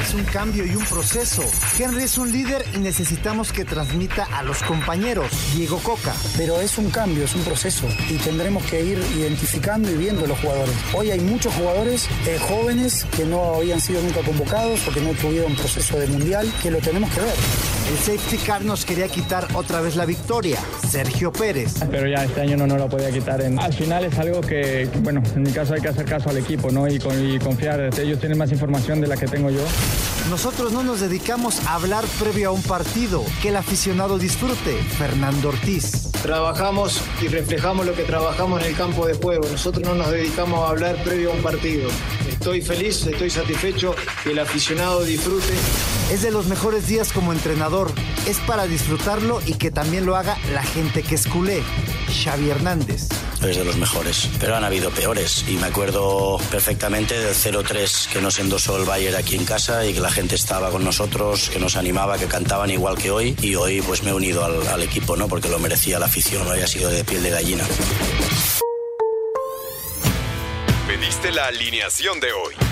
Es un cambio y un proceso. Henry es un líder y necesitamos que transmita a los compañeros. Diego Coca. Pero es un cambio, es un proceso y tendremos que ir identificando y viendo los jugadores. Hoy hay muchos jugadores eh, jóvenes que no habían sido nunca convocados porque no tuvieron proceso de mundial, que lo tenemos que ver. El safety car nos quería quitar otra vez la victoria. Sergio Pérez. Pero ya este año no nos lo podía quitar. En... Al final es algo que, bueno, en mi caso hay que hacer caso al equipo, ¿no? Y, con, y confiar. Ellos tienen más información de la que tengo yo. Nosotros no nos dedicamos a hablar previo a un partido. Que el aficionado disfrute. Fernando Ortiz. Trabajamos y reflejamos lo que trabajamos en el campo de juego. Nosotros no nos dedicamos a hablar previo a un partido. Estoy feliz, estoy satisfecho que el aficionado disfrute. Es de los mejores días como entrenador. Es para disfrutarlo y que también lo haga la gente que es culé. Xavi Hernández. Es de los mejores, pero han habido peores. Y me acuerdo perfectamente del 0-3 que nos endosó el Bayern aquí en casa y que la gente estaba con nosotros, que nos animaba, que cantaban igual que hoy. Y hoy pues me he unido al, al equipo, ¿no? Porque lo merecía la afición, no había sido de piel de gallina. Pediste la alineación de hoy.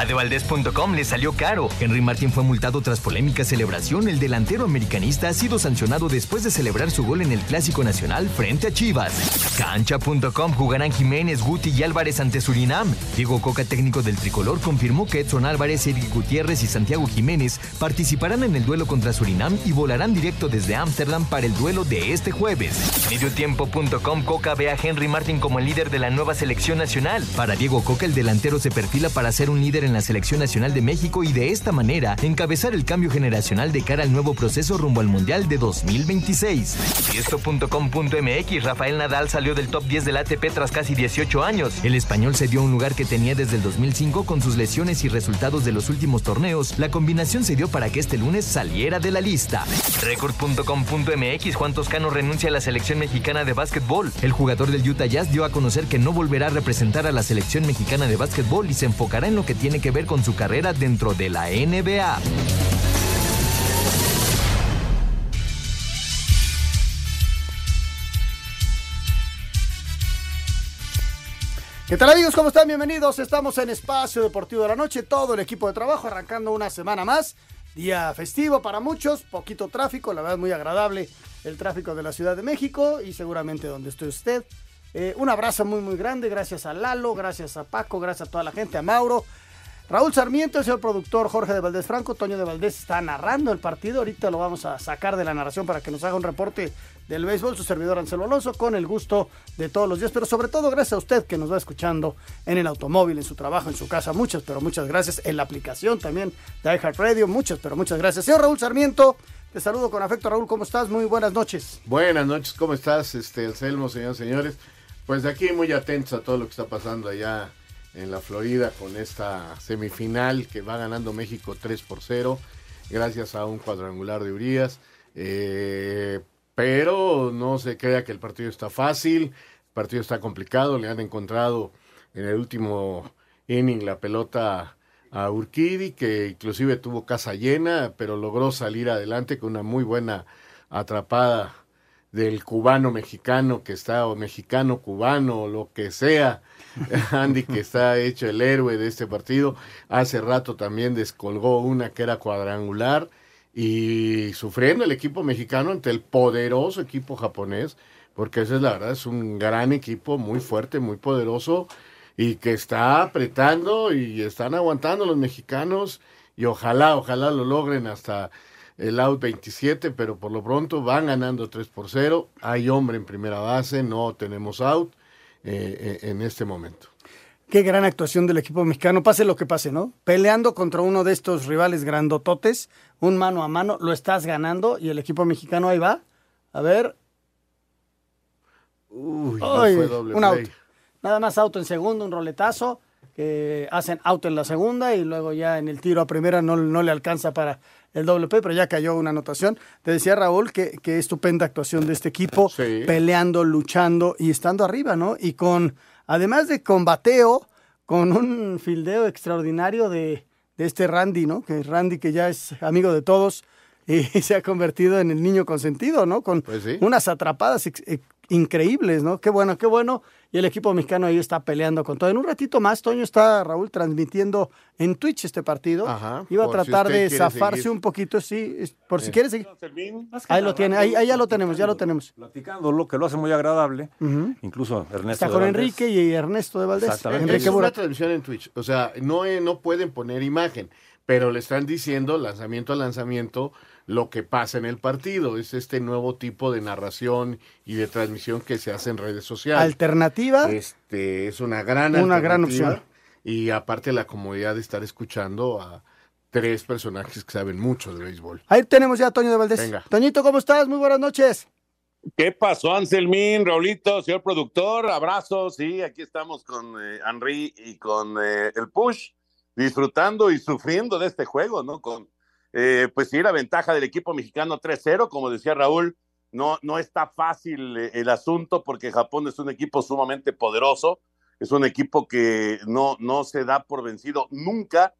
A Devaldez.com le salió caro. Henry Martin fue multado tras polémica celebración. El delantero americanista ha sido sancionado después de celebrar su gol en el Clásico Nacional frente a Chivas. Cancha.com jugarán Jiménez, Guti y Álvarez ante Surinam. Diego Coca, técnico del tricolor, confirmó que Edson Álvarez, Eric Gutiérrez y Santiago Jiménez participarán en el duelo contra Surinam y volarán directo desde Ámsterdam para el duelo de este jueves. Mediotiempo.com Coca ve a Henry Martin como el líder de la nueva selección nacional. Para Diego Coca, el delantero se perfila para ser un líder en la Selección Nacional de México y de esta manera encabezar el cambio generacional de cara al nuevo proceso rumbo al Mundial de 2026. Y esto.com.mx Rafael Nadal salió del top 10 del ATP tras casi 18 años. El español se dio un lugar que tenía desde el 2005 con sus lesiones y resultados de los últimos torneos. La combinación se dio para que este lunes saliera de la lista. Record.com.mx Juan Toscano renuncia a la selección mexicana de básquetbol. El jugador del Utah Jazz dio a conocer que no volverá a representar a la selección mexicana de básquetbol y se enfocará en lo que tiene que ver con su carrera dentro de la NBA. ¿Qué tal amigos? ¿Cómo están? Bienvenidos. Estamos en Espacio Deportivo de la Noche, todo el equipo de trabajo arrancando una semana más. Día festivo para muchos, poquito tráfico, la verdad muy agradable el tráfico de la Ciudad de México y seguramente donde esté usted. Eh, un abrazo muy muy grande, gracias a Lalo, gracias a Paco, gracias a toda la gente, a Mauro, Raúl Sarmiento, el señor productor Jorge de Valdés Franco, Toño de Valdés está narrando el partido. Ahorita lo vamos a sacar de la narración para que nos haga un reporte del béisbol. Su servidor Anselmo Alonso, con el gusto de todos los días, pero sobre todo gracias a usted que nos va escuchando en el automóvil, en su trabajo, en su casa. Muchas, pero muchas gracias. En la aplicación también de iHeartRadio. Muchas, pero muchas gracias. Señor Raúl Sarmiento, te saludo con afecto. Raúl, ¿cómo estás? Muy buenas noches. Buenas noches, ¿cómo estás, este, Anselmo, señores, señores? Pues de aquí muy atentos a todo lo que está pasando allá en la Florida con esta semifinal que va ganando México 3 por 0 gracias a un cuadrangular de Urias. Eh, pero no se crea que el partido está fácil, el partido está complicado, le han encontrado en el último inning la pelota a Urquidi, que inclusive tuvo casa llena, pero logró salir adelante con una muy buena atrapada del cubano mexicano que está, o mexicano cubano, o lo que sea, Andy que está hecho el héroe de este partido. Hace rato también descolgó una que era cuadrangular y sufriendo el equipo mexicano ante el poderoso equipo japonés, porque esa es la verdad, es un gran equipo, muy fuerte, muy poderoso y que está apretando y están aguantando los mexicanos y ojalá, ojalá lo logren hasta el out 27, pero por lo pronto van ganando 3 por 0. Hay hombre en primera base, no tenemos out eh, eh, en este momento. Qué gran actuación del equipo mexicano, pase lo que pase, ¿no? Peleando contra uno de estos rivales grandototes, un mano a mano, lo estás ganando y el equipo mexicano ahí va. A ver. Uy, Ay, no fue doble un play. out. Nada más auto en segundo, un roletazo, que hacen auto en la segunda y luego ya en el tiro a primera no, no le alcanza para el doble P, pero ya cayó una anotación. Te decía Raúl que, que estupenda actuación de este equipo, peleando, luchando y estando arriba, ¿no? Y con, además de combateo, con un fildeo extraordinario de, de este Randy, ¿no? Que Randy que ya es amigo de todos y se ha convertido en el niño consentido, ¿no? Con Pues sí. unas atrapadas ex- increíbles, ¿no? Qué bueno, qué bueno. Y el equipo mexicano ahí está peleando con todo. En un ratito más, Toño está, Raúl, transmitiendo en Twitch este partido. Ajá, Iba a si tratar de zafarse seguir. un poquito, sí, por si Eh. quiere seguir. Ahí lo tiene, ahí, ahí ya lo tenemos, ya lo tenemos. Platicando, lo que lo hace muy agradable. Ujú. Incluso Ernesto. Está de con Valdés. Enrique y Ernesto de Valdés. Exactamente. Enrique es una transmisión en Twitch. O sea, no, eh, no pueden poner imagen, pero le están diciendo lanzamiento a lanzamiento lo que pasa en el partido. Es este nuevo tipo de narración y de transmisión que se hace en redes sociales. Alternativa. Este es una gran Una gran opción. Y aparte la comodidad de estar escuchando a tres personajes que saben mucho de béisbol. Ahí tenemos ya a Toño de Valdés. Venga. Toñito, ¿cómo estás? Muy buenas noches. ¿Qué pasó, Anselmín, Raulito, señor productor? Abrazos, sí, aquí estamos con eh, Henry y con eh, el Push, disfrutando y sufriendo de este juego, ¿no? Con, eh, pues sí, la ventaja del equipo mexicano 3-0, como decía Raúl, no, no está fácil eh, el asunto porque Japón es un equipo sumamente poderoso, es un equipo que no, no se da por vencido nunca,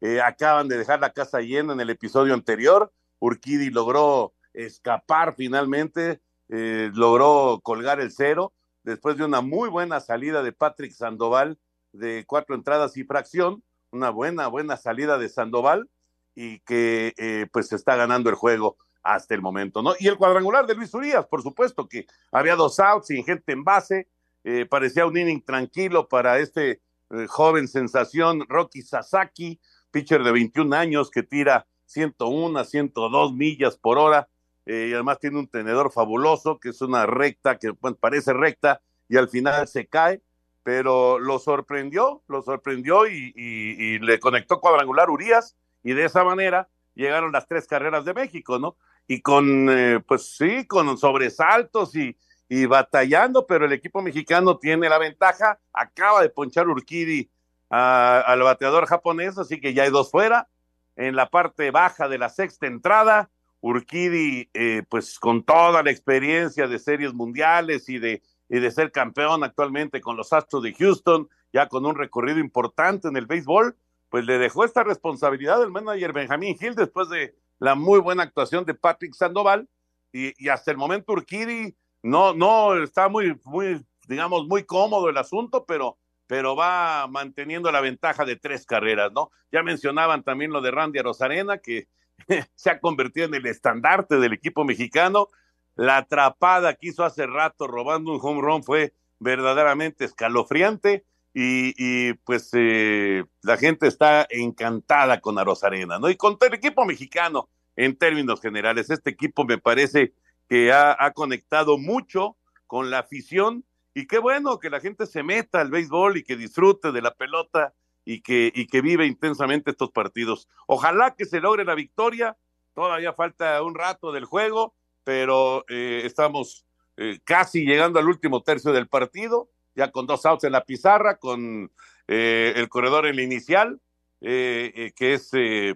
eh, acaban de dejar la casa llena en el episodio anterior, Urquidi logró escapar finalmente, eh, logró colgar el cero después de una muy buena salida de Patrick Sandoval de cuatro entradas y fracción, una buena, buena salida de Sandoval y que eh, pues está ganando el juego hasta el momento, ¿no? Y el cuadrangular de Luis Urias, por supuesto, que había dos outs sin gente en base, eh, parecía un inning tranquilo para este eh, joven sensación, Rocky Sasaki, pitcher de 21 años que tira 101 a 102 millas por hora, y además tiene un tenedor fabuloso, que es una recta, que parece recta, y al final se cae, pero lo sorprendió, lo sorprendió y le conectó cuadrangular Urias, y de esa manera llegaron las tres carreras de México, ¿no? Y con, eh, pues sí, con sobresaltos y, y batallando, pero el equipo mexicano tiene la ventaja, acaba de ponchar Urquidi al bateador japonés, así que ya hay dos fuera, en la parte baja de la sexta entrada, Urquidi, eh, pues con toda la experiencia de series mundiales y de, y de ser campeón actualmente con los Astros de Houston, ya con un recorrido importante en el béisbol, pues le dejó esta responsabilidad al manager Benjamín Gil después de la muy buena actuación de Patrick Sandoval y, y hasta el momento Urquidi no, no está muy, muy, digamos, muy cómodo el asunto, pero, pero va manteniendo la ventaja de tres carreras, ¿no? Ya mencionaban también lo de Randy Rosarena, que se ha convertido en el estandarte del equipo mexicano. La atrapada que hizo hace rato robando un home run fue verdaderamente escalofriante y, pues eh, la gente está encantada con Arozarena, ¿no? Y con el equipo mexicano en términos generales. Este equipo me parece que ha, ha conectado mucho con la afición y qué bueno que la gente se meta al béisbol y que disfrute de la pelota y que, y que vive intensamente estos partidos. Ojalá que se logre la victoria. Todavía falta un rato del juego, pero eh, estamos eh, casi llegando al último tercio del partido, ya con dos outs en la pizarra, con eh, el corredor en la inicial, eh, eh, que es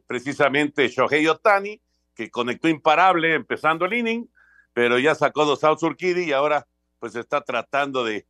precisamente Shohei Otani, que conectó imparable empezando el inning, pero ya sacó dos outs Urquidi y ahora pues está tratando de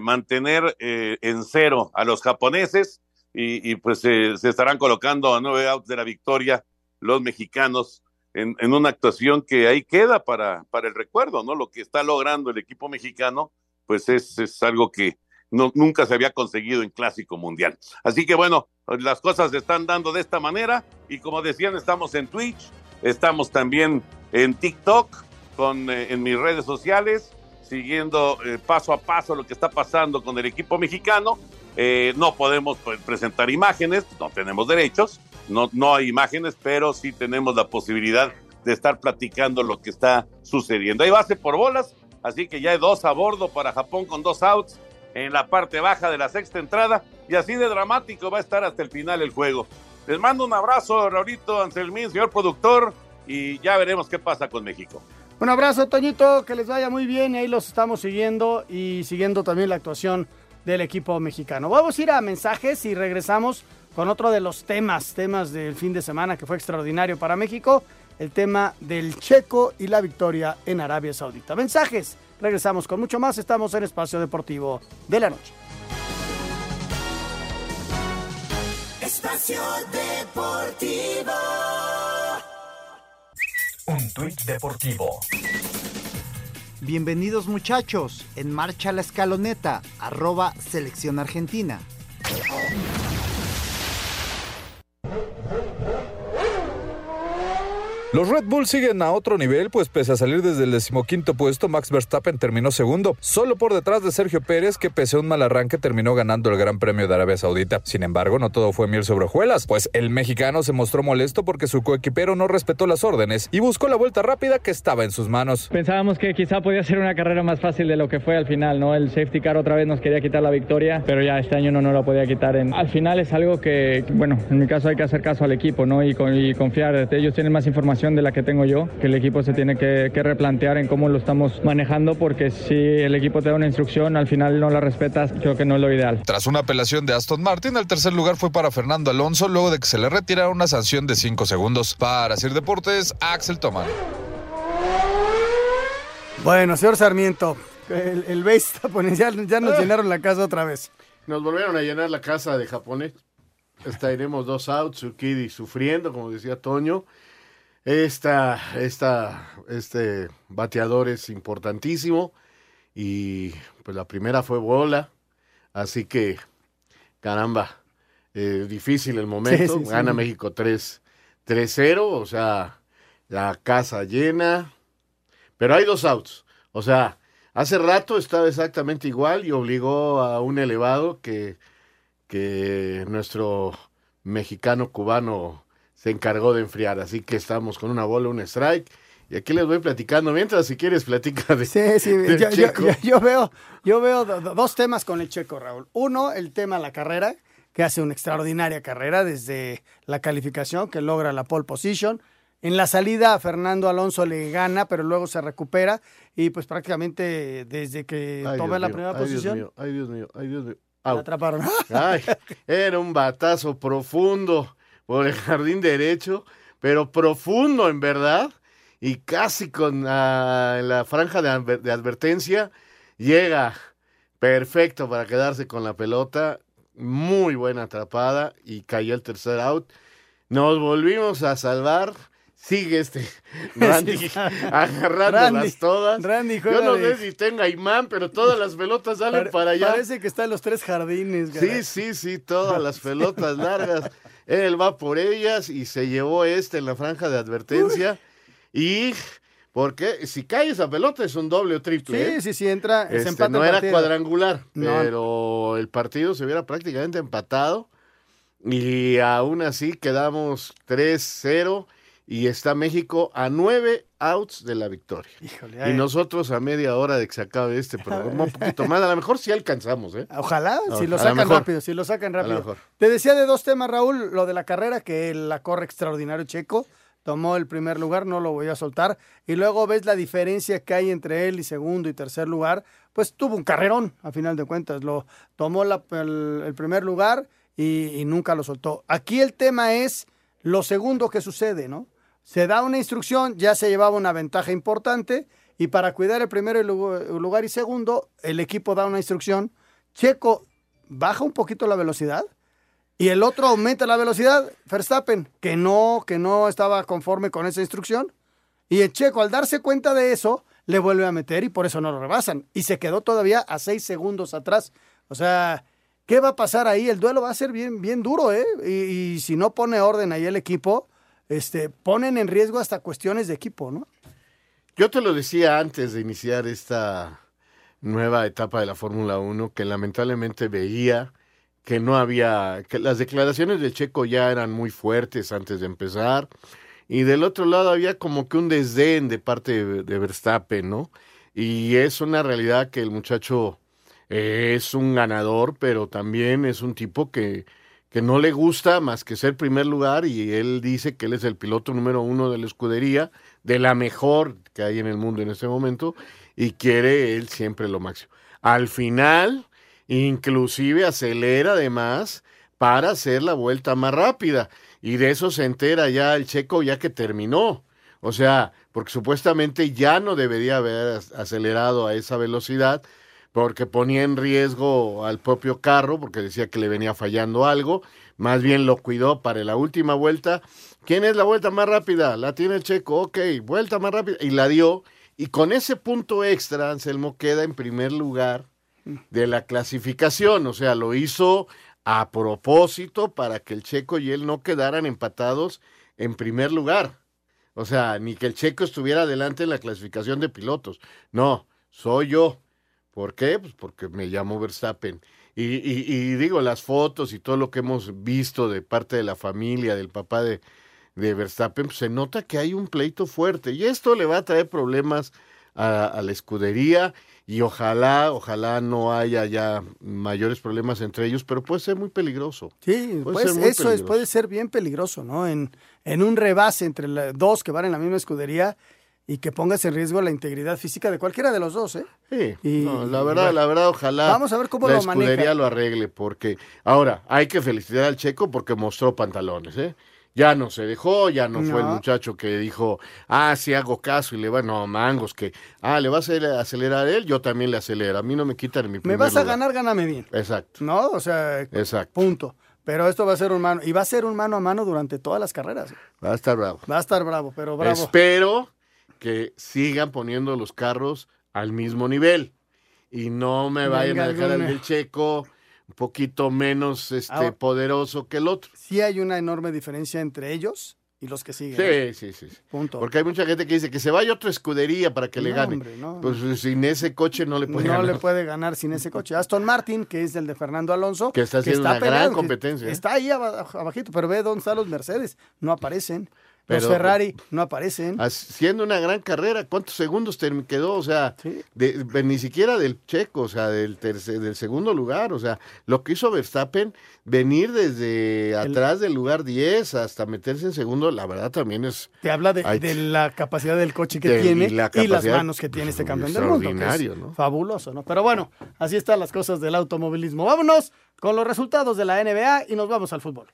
mantener en cero a los japoneses y, pues se estarán colocando a nueve outs de la victoria los mexicanos en, en, una actuación que ahí queda para, para el recuerdo, ¿no? Lo que está logrando el equipo mexicano, pues es, es algo que no, nunca se había conseguido en Clásico Mundial. Así que bueno, las cosas se están dando de esta manera y como decían, estamos en Twitch, estamos también en TikTok, con, eh, en mis redes sociales. siguiendo eh, paso a paso lo que está pasando con el equipo mexicano. Eh, no podemos pues, presentar imágenes, no tenemos derechos, no, no hay imágenes, pero sí tenemos la posibilidad de estar platicando lo que está sucediendo. Hay base por bolas, así que ya hay dos a bordo para Japón con dos outs en la parte baja de la sexta entrada y así de dramático va a estar hasta el final el juego. Les mando un abrazo, Raulito Anselmín, señor productor, y ya veremos qué pasa con México. Un abrazo, Toñito, que les vaya muy bien y ahí los estamos siguiendo y siguiendo también la actuación del equipo mexicano. Vamos a ir a mensajes y regresamos con otro de los temas, temas del fin de semana que fue extraordinario para México, el tema del checo y la victoria en Arabia Saudita. Mensajes, regresamos con mucho más, estamos en Espacio Deportivo de la Noche. Espacio Deportivo. Un tuit deportivo. Bienvenidos muchachos, en marcha la escaloneta, arroba selección argentina. Los Red Bull siguen a otro nivel, pues pese a salir desde el decimoquinto puesto, Max Verstappen terminó segundo, solo por detrás de Sergio Pérez, que pese a un mal arranque terminó ganando el Gran Premio de Arabia Saudita. Sin embargo, no todo fue miel sobre hojuelas, pues el mexicano se mostró molesto porque su coequipero no respetó las órdenes y buscó la vuelta rápida que estaba en sus manos. Pensábamos que quizá podía ser una carrera más fácil de lo que fue al final, ¿no? El safety car otra vez nos quería quitar la victoria, pero ya este año no nos la podía quitar. En... Al final es algo que, bueno, en mi caso hay que hacer caso al equipo, ¿no? Y, con, y confiar. Ellos tienen más información de la que tengo yo que el equipo se tiene que, que, replantear en cómo lo estamos manejando, porque si el equipo te da una instrucción, al final no la respetas, creo que no es lo ideal. Tras una apelación de Aston Martin, el tercer lugar fue para Fernando Alonso, luego de que se le retirara una sanción de 5 segundos. Para Sir Deportes, Axel Toman. Bueno, señor Sarmiento, el, el base ya, ya nos llenaron la casa otra vez. Nos volvieron a llenar la casa de japonés. Estaremos dos outs, Tsukidi sufriendo, como decía Toño. Esta, esta, este bateador es importantísimo y pues la primera fue bola, así que caramba, eh, difícil el momento, sí, sí, gana sí. México 3, 3-0, o sea, la casa llena, pero hay dos outs, o sea, hace rato estaba exactamente igual y obligó a un elevado que, que nuestro mexicano cubano se encargó de enfriar. Así que estamos con una bola, un strike. Y aquí les voy platicando. Mientras, si quieres, platica de. Sí, sí, yo, yo, yo, yo, veo, yo veo dos temas con el checo, Raúl. Uno, el tema de la carrera, que hace una extraordinaria carrera desde la calificación, que logra la pole position. En la salida, Fernando Alonso le gana, pero luego se recupera. Y pues prácticamente desde que ay, toma Dios la mío, primera ay, posición. Dios mío, ay, Dios mío, ay, Dios mío. La atraparon. Ay, era un batazo profundo por el jardín derecho, pero profundo en verdad, y casi con ah, la franja de, adver- de advertencia llega perfecto para quedarse con la pelota, muy buena atrapada y cayó el tercer out. Nos volvimos a salvar. Sigue este Randy Sí. agarrándolas Randy, todas. Randy Yo no sé si tenga imán, pero todas las pelotas salen Pare- para allá. Parece que está en los tres jardines. Sí, caray. sí, sí, todas las pelotas largas. Él va por ellas y se llevó este en la franja de advertencia. Y porque si cae esa pelota es un doble o triple. Sí, ¿eh? sí, sí, entra. Este, empata no era cuadrangular, No. pero el partido se hubiera prácticamente empatado. Y aún así quedamos 3-0 y está México a nueve outs de la victoria. Híjole, Y nosotros a media hora de que se acabe este programa, un poquito más. A lo mejor sí alcanzamos, ¿eh? Ojalá, A- si lo lo sacan mejor. rápido, si lo sacan A lo rápido. mejor. Te decía de dos temas, Raúl, lo de la carrera, que la corre extraordinario Checo, tomó el primer lugar, no lo voy a soltar, y luego ves la diferencia que hay entre él y segundo y tercer lugar, pues tuvo un carrerón, a final de cuentas, lo tomó la- el, el primer lugar y, y nunca lo soltó. Aquí el tema es lo segundo que sucede, ¿no? Se da una instrucción, ya se llevaba una ventaja importante, y para cuidar el lugu- lugar y segundo, el equipo da una instrucción, Checo baja un poquito la velocidad y el otro aumenta la velocidad, Verstappen, que no, que no estaba conforme con esa instrucción. Y el Checo, al darse cuenta de eso, le vuelve a meter y por eso no lo rebasan. Y se quedó todavía a seis segundos atrás. O sea, ¿qué va a pasar ahí? El duelo va a ser bien, bien duro, ¿eh? Y si no pone orden ahí el equipo, este, ponen en riesgo hasta cuestiones de equipo, ¿no? Yo te lo decía antes de iniciar esta nueva etapa de la Fórmula 1 que lamentablemente veía que no había, que las declaraciones del Checo ya eran muy fuertes antes de empezar y del otro lado había como que un desdén de parte de, Verstappen, ¿no? Y es una realidad que el muchacho eh, es un ganador, pero también es un tipo que, que no le gusta más que ser primer lugar y él dice que él es el piloto número uno de la escudería, de la mejor que hay en el mundo en este momento y quiere él siempre lo máximo. Al final, inclusive acelera además para hacer la vuelta más rápida y de eso se entera ya el checo ya que terminó. O sea, porque supuestamente ya no debería haber acelerado a esa velocidad porque ponía en riesgo al propio carro, porque decía que le venía fallando algo, más bien lo cuidó para la última vuelta. ¿Quién es la vuelta más rápida? La tiene el checo, ok, vuelta más rápida, y la dio, y con ese punto extra, Anselmo queda en primer lugar de la clasificación, o sea, lo hizo a propósito para que el checo y él no quedaran empatados en primer lugar. O sea, ni que el checo estuviera adelante en la clasificación de pilotos. No, soy yo. ¿Por qué? Pues porque me llamo Verstappen. Y, y, y, digo, las fotos y todo lo que hemos visto de parte de la familia, del papá de, de Verstappen, pues se nota que hay un pleito fuerte. Y esto le va a traer problemas a, a la escudería y ojalá, ojalá no haya ya mayores problemas entre ellos, pero puede ser muy peligroso. Sí, puede pues eso es, puede ser bien peligroso, ¿no? En, en un rebase entre la, dos que van en la misma escudería y que pongas en riesgo la integridad física de cualquiera de los dos, ¿eh? Sí, y, no, la verdad, bueno, la verdad, ojalá vamos a ver cómo la lo maneja. lo arregle, porque ahora hay que felicitar al Checo porque mostró pantalones, ¿eh? Ya no se dejó, ya no, no, fue el muchacho que dijo, ah, sí hago caso y le va, no, mangos, que, ah, le vas a acelerar él, yo también le acelero, a mí no me quitan mi Me vas lugar. a ganar, gáname bien. Exacto. ¿No? O sea, Exacto. punto. Pero esto va a ser un mano, y va a ser un mano a mano durante todas las carreras. Va a estar bravo. Va a estar bravo, pero bravo. Espero que sigan poniendo los carros al mismo nivel y no me vayan Venga, a dejar alguna. al del checo un poquito menos este Ahora- poderoso que el otro. Sí hay una enorme diferencia entre ellos y los que siguen. ¿eh? Sí, sí, sí. Punto. Porque hay mucha gente que dice que se vaya a otra escudería para que le No, gane. hombre, no. Pues sin ese coche no le puede no ganar. le puede ganar sin ese coche. Aston Martin, que es el de Fernando Alonso, Que está haciendo una gran que competencia, ¿eh? Está ahí aba- abajito, pero ve dónde están los Mercedes. No aparecen. Los Pero- Ferrari no aparecen. Haciendo una gran carrera, ¿cuántos segundos te quedó? O sea, de- de- ni siquiera del checo, o sea, del, tercer, del segundo lugar. O sea, lo que hizo Verstappen, venir desde atrás del lugar 10 hasta meterse en segundo, la verdad también es... Te habla de, Ay, de la capacidad del coche que tiene y la y las manos que tiene este campeón del mundo. que es extraordinario, ¿no? Fabuloso, ¿no? Pero bueno, así están las cosas del automovilismo. Vámonos con los resultados de la NBA y nos vamos al fútbol.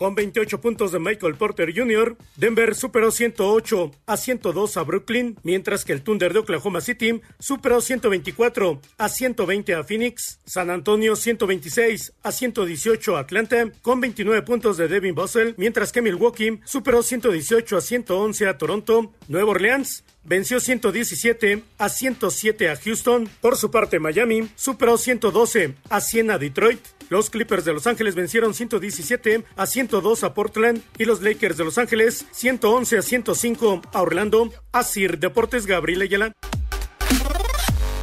Con 28 puntos de Michael Porter Jr., Denver superó 108 a 102 a Brooklyn, mientras que el Thunder de Oklahoma City superó 124 a 120 a Phoenix, San Antonio 126 a 118 a Atlanta, con 29 puntos de Devin Bussell, mientras que Milwaukee superó 118 a 111 a Toronto, Nueva Orleans venció 117 a 107 a Houston. Por su parte, Miami superó 112 a 100 a Detroit. Los Clippers de Los Ángeles vencieron 117 a 102 a Portland y los Lakers de Los Ángeles 111 a 105 a Orlando. Asir Deportes Gabriel Ayala.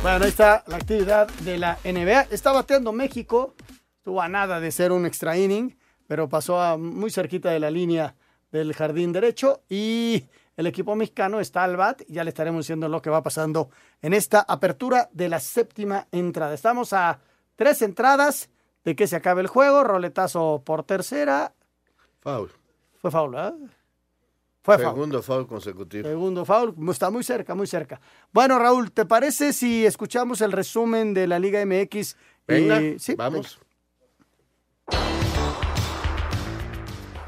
Bueno, ahí está la actividad de la NBA. Está bateando México. Estuvo a nada de ser un extra inning, pero pasó a muy cerquita de la línea del jardín derecho. Y el equipo mexicano está al bat. Ya le estaremos diciendo lo que va pasando en esta apertura de la séptima entrada. Estamos a tres entradas de que se acabe el juego. Roletazo por tercera. Foul. Fue foul, ¿verdad? Fue foul. Segundo foul consecutivo. Segundo foul, está muy cerca, muy cerca. Bueno, Raúl, ¿te parece si escuchamos el resumen de la Liga MX? Venga, Y- sí, vamos.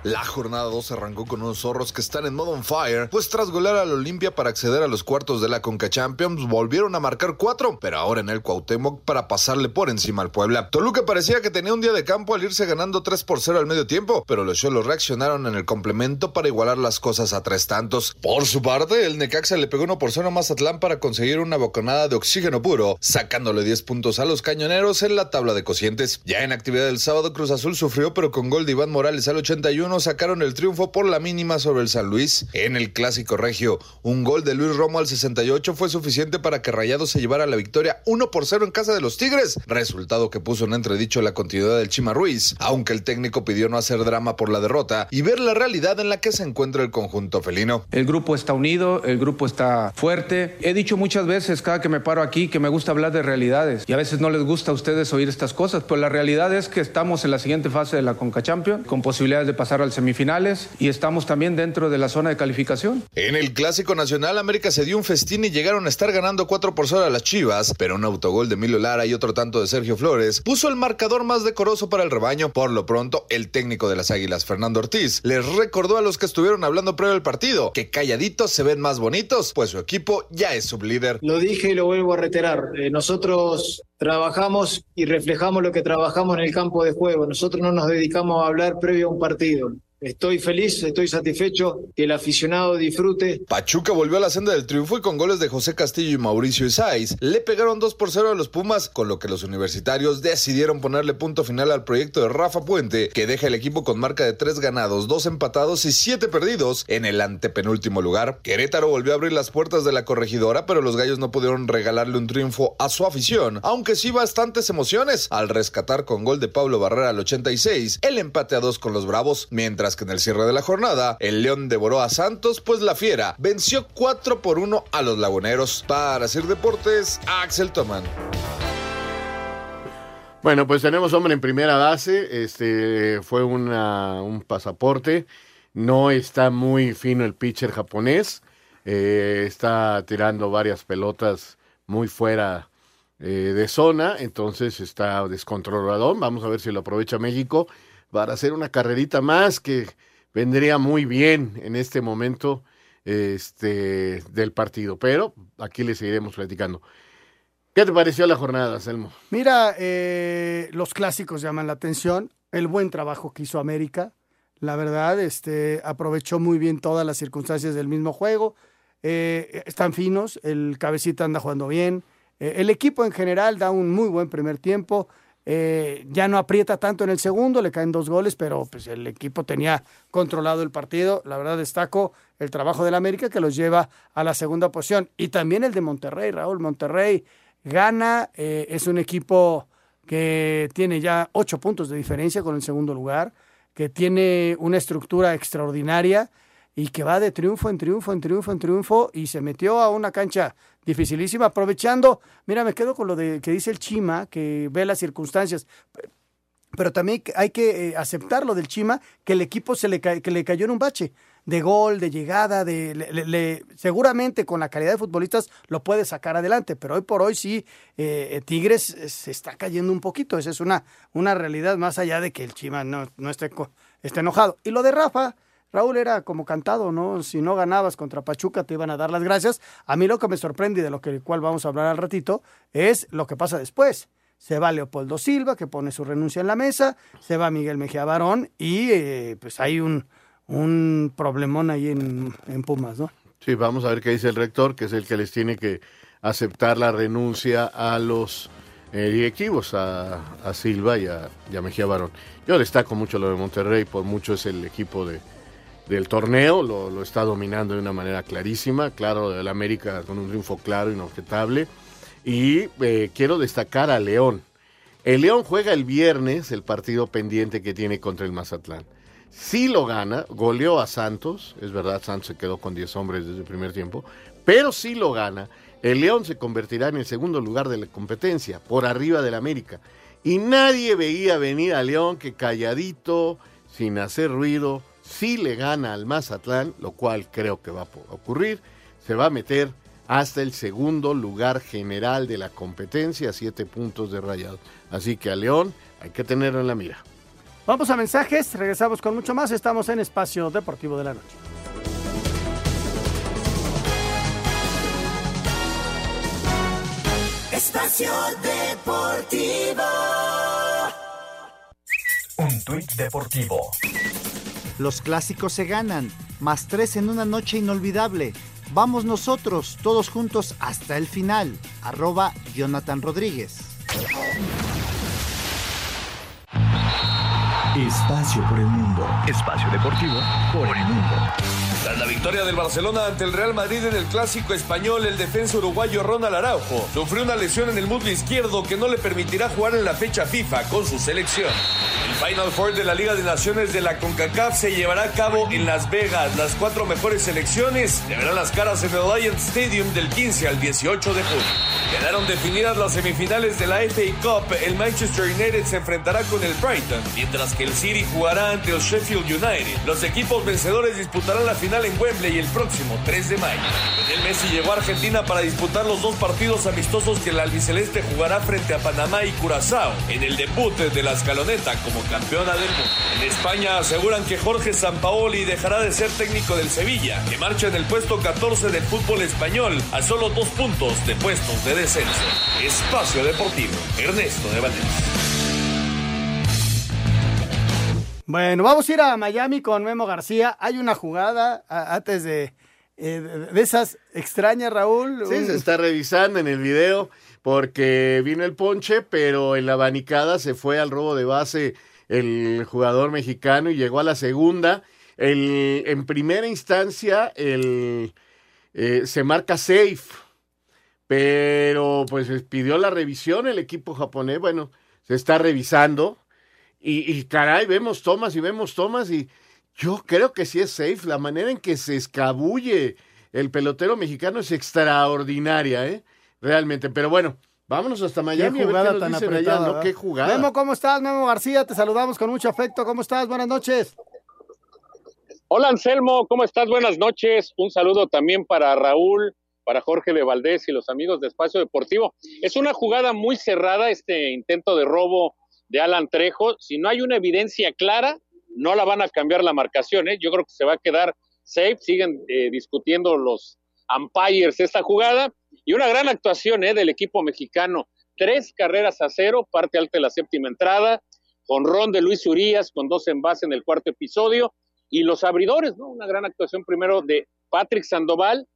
La jornada 2 arrancó con unos zorros que están en modo on fire, pues tras golear al Olimpia para acceder a los cuartos de la Conca Champions, volvieron a marcar cuatro, pero ahora en el Cuauhtémoc para pasarle por encima al Puebla. Toluca parecía que tenía un día de campo al irse ganando 3 por 0 al medio tiempo, pero los Cholos reaccionaron en el complemento para igualar las cosas a tres tantos. Por su parte, el Necaxa le pegó 1 por 0 a Mazatlán para conseguir una bocanada de oxígeno puro, sacándole 10 puntos a los cañoneros en la tabla de cocientes. Ya en actividad del sábado, Cruz Azul sufrió, pero con gol de Iván Morales al 81 sacaron el triunfo por la mínima sobre el San Luis en el clásico regio. Un gol de Luis Romo al 68 fue suficiente para que Rayados se llevara la victoria 1 por 0 en casa de los Tigres, resultado que puso en entredicho la continuidad del Chima Ruiz, aunque el técnico pidió no hacer drama por la derrota y ver la realidad en la que se encuentra el conjunto felino. El grupo está unido, el grupo está fuerte. He dicho muchas veces cada que me paro aquí que me gusta hablar de realidades y a veces no les gusta a ustedes oír estas cosas, pero la realidad es que estamos en la siguiente fase de la Conca Champions con posibilidades de pasar al semifinales y estamos también dentro de la zona de calificación. En el Clásico Nacional, América se dio un festín y llegaron a estar ganando 4 por 0 a las Chivas, pero un autogol de Emilio Lara y otro tanto de Sergio Flores puso el marcador más decoroso para el rebaño. Por lo pronto, el técnico de las Águilas, Fernando Ortiz, les recordó a los que estuvieron hablando previo al partido que calladitos se ven más bonitos, pues su equipo ya es sublíder. Lo dije y lo vuelvo a reiterar. Eh, nosotros trabajamos y reflejamos lo que trabajamos en el campo de juego. Nosotros no nos dedicamos a hablar previo a un partido. Estoy feliz, estoy satisfecho que el aficionado disfrute. Pachuca volvió a la senda del triunfo y con goles de José Castillo y Mauricio Isais le pegaron 2 por 0 a los Pumas, con lo que los universitarios decidieron ponerle punto final al proyecto de Rafa Puente, que deja el equipo con marca de 3 ganados, 2 empatados y 7 perdidos en el antepenúltimo lugar. Querétaro volvió a abrir las puertas de la corregidora, pero los gallos no pudieron regalarle un triunfo a su afición, aunque sí bastantes emociones al rescatar con gol de Pablo Barrera al 86 el empate a 2 con los Bravos, mientras que en el cierre de la jornada, el León devoró a Santos, pues la Fiera venció 4 por 1 a los Laguneros. Para hacer deportes, Axel Tomán. Bueno, pues tenemos hombre en primera base. Este fue un pasaporte. No está muy fino el pitcher japonés. Eh, está tirando varias pelotas muy fuera eh, de zona. Entonces está descontrolado. Vamos a ver si lo aprovecha México para hacer una carrerita más que vendría muy bien en este momento este, del partido. Pero aquí le seguiremos platicando. ¿Qué te pareció la jornada, Selmo? Mira, eh, los clásicos llaman la atención, el buen trabajo que hizo América, la verdad, este, aprovechó muy bien todas las circunstancias del mismo juego, eh, están finos, el cabecita anda jugando bien, eh, el equipo en general da un muy buen primer tiempo, eh, ya no aprieta tanto en el segundo, le caen dos goles, pero pues el equipo tenía controlado el partido. La verdad destaco el trabajo del América que los lleva a la segunda posición. Y también el de Monterrey, Raúl. Monterrey gana, eh, es un equipo que tiene ya ocho puntos de diferencia con el segundo lugar, que tiene una estructura extraordinaria y que va de triunfo en triunfo, en triunfo, en triunfo, y se metió a una cancha dificilísima, aprovechando, mira, me quedo con lo de que dice el Chima, que ve las circunstancias, pero también hay que eh, aceptar lo del Chima, que el equipo se le, que le cayó en un bache de gol, de llegada, de le- seguramente con la calidad de futbolistas lo puede sacar adelante, pero hoy por hoy sí eh, Tigres eh, se está cayendo un poquito, esa es una, una realidad más allá de que el Chima no, no esté, esté enojado. Y lo de Rafa, Raúl era como cantado, ¿no? Si no ganabas contra Pachuca te iban a dar las gracias. A mí lo que me sorprende y de lo que cual vamos a hablar al ratito es lo que pasa después. Se va Leopoldo Silva, que pone su renuncia en la mesa, se va Miguel Mejía Barón y eh, pues hay un, un problemón ahí en, en Pumas, ¿no? Sí, vamos a ver qué dice el rector, que es el que les tiene que aceptar la renuncia a los eh, directivos, a, a Silva y a, y a Mejía Barón. Yo destaco mucho lo de Monterrey, por mucho es el equipo de, del torneo, lo, lo está dominando de una manera clarísima, claro, el América con un triunfo claro, inobjetable. Y eh, quiero destacar a León. El León juega el viernes el partido pendiente que tiene contra el Mazatlán. Si lo gana, goleó a Santos, es verdad, Santos se quedó con 10 hombres desde el primer tiempo, pero si lo gana, el León se convertirá en el segundo lugar de la competencia, por arriba del América. Y nadie veía venir a León que calladito, sin hacer ruido, si le gana al Mazatlán, lo cual creo que va a ocurrir, se va a meter hasta el segundo lugar general de la competencia, siete puntos de rayados. Así que a León hay que tenerlo en la mira. Vamos a mensajes, regresamos con mucho más. Estamos en Espacio Deportivo de la Noche. Espacio Deportivo. Un tuit deportivo. Los clásicos se ganan, más tres en una noche inolvidable. Vamos nosotros, todos juntos hasta el final. Arroba Jonathan Rodríguez. Espacio por el mundo. Espacio Deportivo por el mundo. Tras la victoria del Barcelona ante el Real Madrid en el clásico español, el defensa uruguayo Ronald Araujo sufrió una lesión en el muslo izquierdo que no le permitirá jugar en la fecha FIFA con su selección. Final Four de la Liga de Naciones de la CONCACAF se llevará a cabo en Las Vegas. Las cuatro mejores selecciones le verán las caras en el Allianz Stadium del 15 al 18 de junio. Quedaron definidas las semifinales de la FA Cup. El Manchester United se enfrentará con el Brighton, mientras que el City jugará ante el Sheffield United. Los equipos vencedores disputarán la final en Wembley el próximo 3 de mayo. El Messi llegó a Argentina para disputar los dos partidos amistosos que el albiceleste jugará frente a Panamá y Curazao en el debut de la escaloneta como campeona del mundo. En España aseguran que Jorge Sampaoli dejará de ser técnico del Sevilla, que marcha en el puesto 14 del fútbol español a solo dos puntos de puestos de descenso. Espacio Deportivo, Ernesto de Valdés. Bueno, vamos a ir a Miami con Memo García. Hay una jugada antes de, eh, de esas extrañas, Raúl. Sí, se está revisando en el video porque vino el ponche, pero en la abanicada se fue al robo de base el jugador mexicano y llegó a la segunda. El, en primera instancia, el, eh, se marca safe, pero pues pidió la revisión el equipo japonés. Bueno, se está revisando. Y, caray, vemos tomas y vemos tomas y yo creo que sí es safe. La manera en que se escabulle el pelotero mexicano es extraordinaria, ¿eh? Realmente. Pero bueno, vámonos hasta Miami Qué a ver jugada qué nos tan dicen apretada. allá, ¿no? ¿verdad? Qué jugada. Memo, ¿cómo estás? Memo García, te saludamos con mucho afecto. ¿Cómo estás? Buenas noches. Hola Anselmo, ¿cómo estás? Buenas noches. Un saludo también para Raúl, para Jorge de Valdés y los amigos de Espacio Deportivo. Es una jugada muy cerrada este intento de robo de Alan Trejo. Si no hay una evidencia clara, no la van a cambiar la marcación. ¿eh? Yo creo que se va a quedar safe. Siguen eh, discutiendo los umpires esta jugada. Y una gran actuación ¿eh? del equipo mexicano. Tres carreras a cero, parte alta de la séptima entrada, con Ron de Luis Urias, con dos en base en el cuarto episodio. Y los abridores, ¿no? Una gran actuación primero de Patrick Sandoval,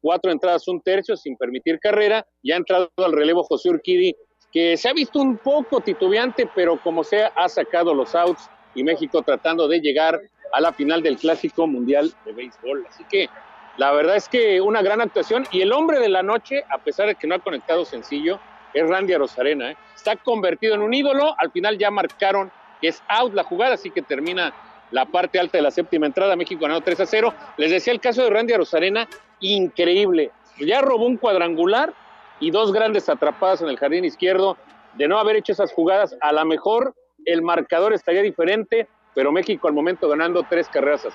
cuatro entradas, un tercio, sin permitir carrera. Ya ha entrado al relevo José Urquidi, que se ha visto un poco titubeante, pero como sea, ha sacado los outs y México tratando de llegar a la final del Clásico Mundial de Béisbol. Así que la verdad es que una gran actuación. Y el hombre de la noche, a pesar de que no ha conectado sencillo, es Randy Arozarena. ¿eh? Está convertido en un ídolo. Al final ya marcaron que es out la jugada, así que termina la parte alta de la séptima entrada. México ganó 3 a 0. Les decía el caso de Randy Arozarena, increíble. Ya robó un cuadrangular y dos grandes atrapadas en el jardín izquierdo. De no haber hecho esas jugadas, a lo mejor el marcador estaría diferente, pero México al momento ganando tres carreras.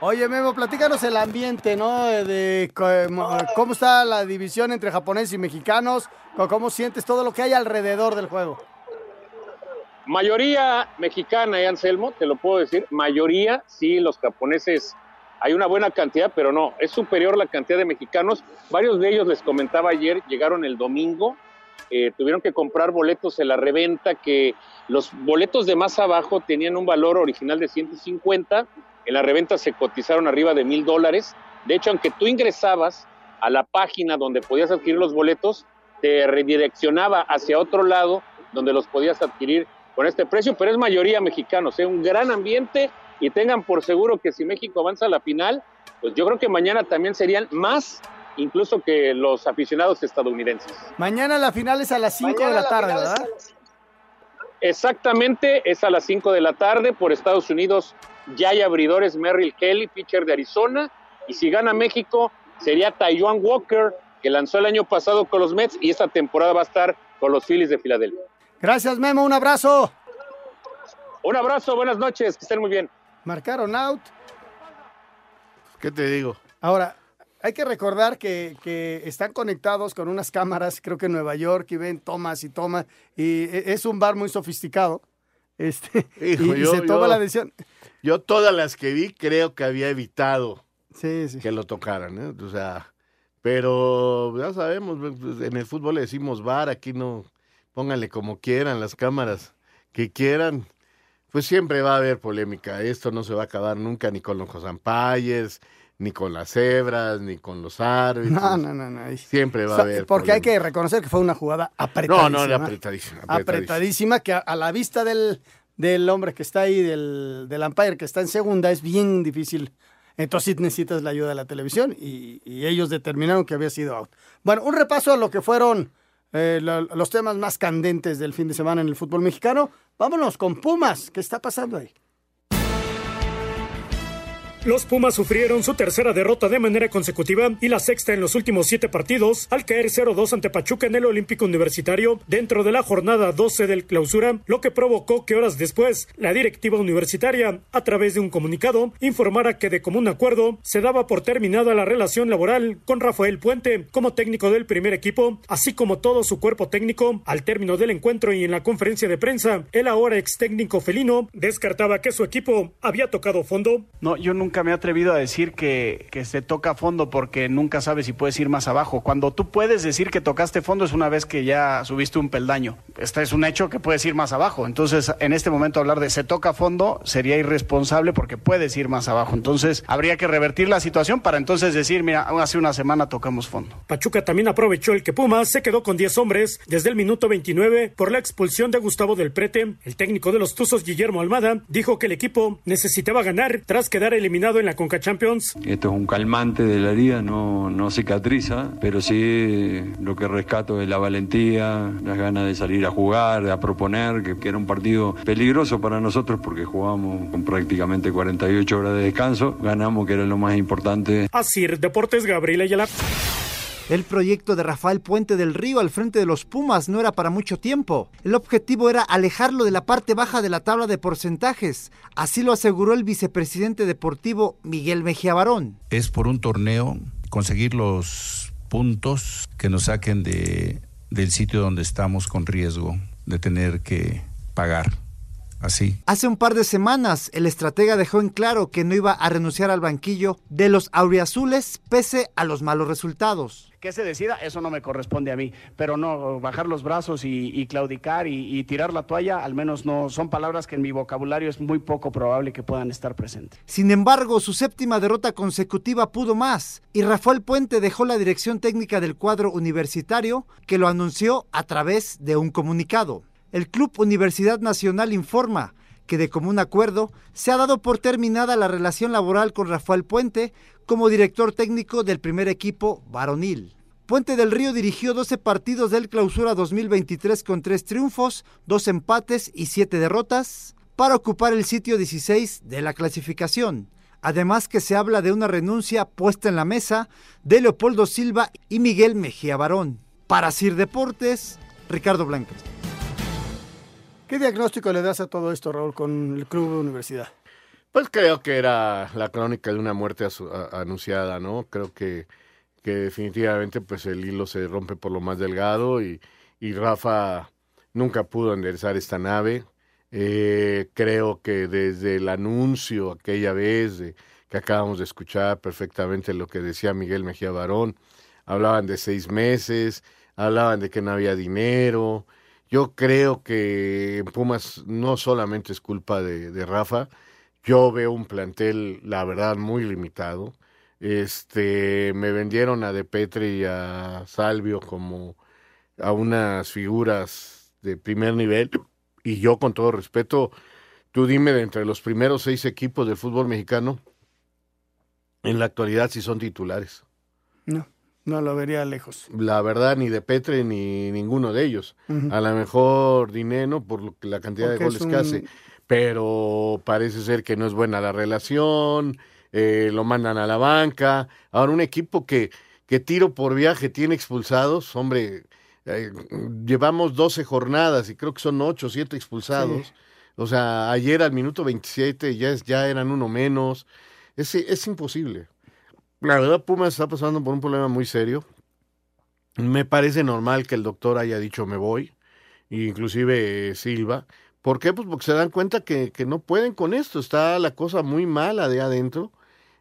Oye, Memo, platícanos el ambiente, ¿no? De, cómo, está la división entre japoneses y mexicanos, cómo sientes todo lo que hay alrededor del juego. Mayoría mexicana, ¿eh, Anselmo? Te lo puedo decir. Mayoría, sí, los japoneses, hay una buena cantidad, pero no, es superior la cantidad de mexicanos. Varios de ellos, les comentaba ayer, llegaron el domingo, eh, tuvieron que comprar boletos en la reventa, que los boletos de más abajo tenían un valor original de 150, en la reventa se cotizaron arriba de mil dólares. De hecho, aunque tú ingresabas a la página donde podías adquirir los boletos, te redireccionaba hacia otro lado donde los podías adquirir con este precio, pero es mayoría mexicanos, ¿eh? un gran ambiente y tengan por seguro que si México avanza a la final, pues yo creo que mañana también serían más incluso que los aficionados estadounidenses. Mañana la final es a las 5 de la tarde, ¿verdad? Exactamente, es a las 5 de la tarde por Estados Unidos. Ya hay abridores Merrill Kelly, pitcher de Arizona, y si gana México sería Taiwan Walker, que lanzó el año pasado con los Mets y esta temporada va a estar con los Phillies de Filadelfia. Gracias, Memo, un abrazo. Un abrazo, buenas noches, que estén muy bien. Marcaron out. ¿Qué te digo? Ahora, hay que recordar que, que están conectados con unas cámaras, creo que en Nueva York, y ven tomas y tomas, y e- es un bar muy sofisticado. Este, Hijo, y, y yo- se toma yo- la decisión. Yo todas las que vi creo que había evitado Sí, sí. que lo tocaran, ¿eh? O sea, pero ya sabemos, pues, en el fútbol le decimos bar, aquí no, pónganle como quieran las cámaras que quieran, pues siempre va a haber polémica. Esto no se va a acabar nunca ni con los Josampayes, ni con las cebras, ni con los árbitros. No, no, no, no. Siempre va a haber. Porque hay que reconocer que fue una jugada apretadísima. No, no, era apretadísima. apretadísima. apretadísima que a, a la vista del, del hombre que está ahí, del, del umpire que está en segunda, es bien difícil. Entonces sí necesitas la ayuda de la televisión y, y ellos determinaron que había sido out. Bueno, un repaso a lo que fueron eh, lo- los temas más candentes del fin de semana en el fútbol mexicano. Vámonos con Pumas. ¿Qué está pasando ahí? Los Pumas sufrieron su tercera derrota de manera consecutiva y la sexta en los últimos siete partidos al caer 0-2 ante Pachuca en el Olímpico Universitario dentro de la jornada 12 del clausura, lo que provocó que horas después la directiva universitaria, a través de un comunicado, informara que de común acuerdo se daba por terminada la relación laboral con Rafael Puente como técnico del primer equipo, así como todo su cuerpo técnico. Al término del encuentro y en la conferencia de prensa, el ahora ex técnico felino descartaba que su equipo había tocado fondo. No, yo nunca me he atrevido a decir que, se toca fondo porque nunca sabes si puedes ir más abajo. Cuando tú puedes decir que tocaste fondo es una vez que ya subiste un peldaño. Este es un hecho que puedes ir más abajo. Entonces, en este momento hablar de se toca fondo sería irresponsable porque puedes ir más abajo. Entonces, habría que revertir la situación para entonces decir, mira, hace una semana tocamos fondo. Pachuca también aprovechó el que Pumas se quedó con 10 hombres desde el minuto 29 por la expulsión de Gustavo del Prete. El técnico de los Tuzos, Guillermo Almada, dijo que el equipo necesitaba ganar tras quedar eliminado en la Conca Champions. Esto es un calmante de la herida, no, no cicatriza, pero sí lo que rescato es la valentía, las ganas de salir a jugar, a proponer, que, que era un partido peligroso para nosotros porque jugamos con prácticamente 48 horas de descanso, ganamos que era lo más importante. Asir Deportes, Gabriel Ayala. El proyecto de Rafael Puente del Río al frente de los Pumas no era para mucho tiempo. El objetivo era alejarlo de la parte baja de la tabla de porcentajes. Así lo aseguró el vicepresidente deportivo Miguel Mejía Barón. es por un torneo conseguir los puntos que nos saquen de, del sitio donde estamos con riesgo de tener que pagar. Así. Hace un par de semanas, el estratega dejó en claro que no iba a renunciar al banquillo de los auriazules pese a los malos resultados. Que se decida, eso no me corresponde a mí, pero no bajar los brazos y, claudicar y tirar la toalla, al menos no son palabras que en mi vocabulario es muy poco probable que puedan estar presentes. Sin embargo, su séptima derrota consecutiva pudo más y Rafael Puente dejó la dirección técnica del cuadro universitario que lo anunció a través de un comunicado. El Club Universidad Nacional informa que de común acuerdo se ha dado por terminada la relación laboral con Rafael Puente como director técnico del primer equipo varonil. Puente del Río dirigió 12 partidos del Clausura 2023 con 3 triunfos, 2 empates y 7 derrotas para ocupar el sitio 16 de la clasificación. Además que se habla de una renuncia puesta en la mesa de Leopoldo Silva y Miguel Mejía Barón. Para Sir Deportes, Ricardo Blancas. ¿Qué diagnóstico le das a todo esto, Raúl, con el Club Universidad? Pues creo que era la crónica de una muerte anunciada, ¿no? Creo que, que definitivamente pues el hilo se rompe por lo más delgado y, Rafa nunca pudo enderezar esta nave. Eh, creo que desde el anuncio aquella vez de- que acabamos de escuchar perfectamente lo que decía Miguel Mejía Barón, hablaban de seis meses, hablaban de que no había dinero. Yo creo que en Pumas no solamente es culpa de, Rafa, yo veo un plantel, la verdad, muy limitado. Este, me vendieron a De Petri y a Salvio como a unas figuras de primer nivel. Y yo, con todo respeto, tú dime de entre los primeros seis equipos del fútbol mexicano, en la actualidad si son titulares. No, no lo vería lejos. La verdad, ni De Petri ni ninguno de ellos. A lo mejor Dineno por lo que- la cantidad Porque de es goles que hace, pero parece ser que no es buena la relación, eh, lo mandan a la banca. Ahora, un equipo que, que tiro por viaje tiene expulsados, hombre, eh, llevamos 12 jornadas y creo que son 8 o 7 expulsados. Sí. O sea, ayer al minuto 27 ya, es, ya eran uno menos. Es, es imposible. La verdad, Pumas está pasando por un problema muy serio. Me parece normal que el doctor haya dicho me voy, inclusive eh, Silva. ¿Por qué? Pues porque se dan cuenta que, que no pueden con esto. Está la cosa muy mala de adentro.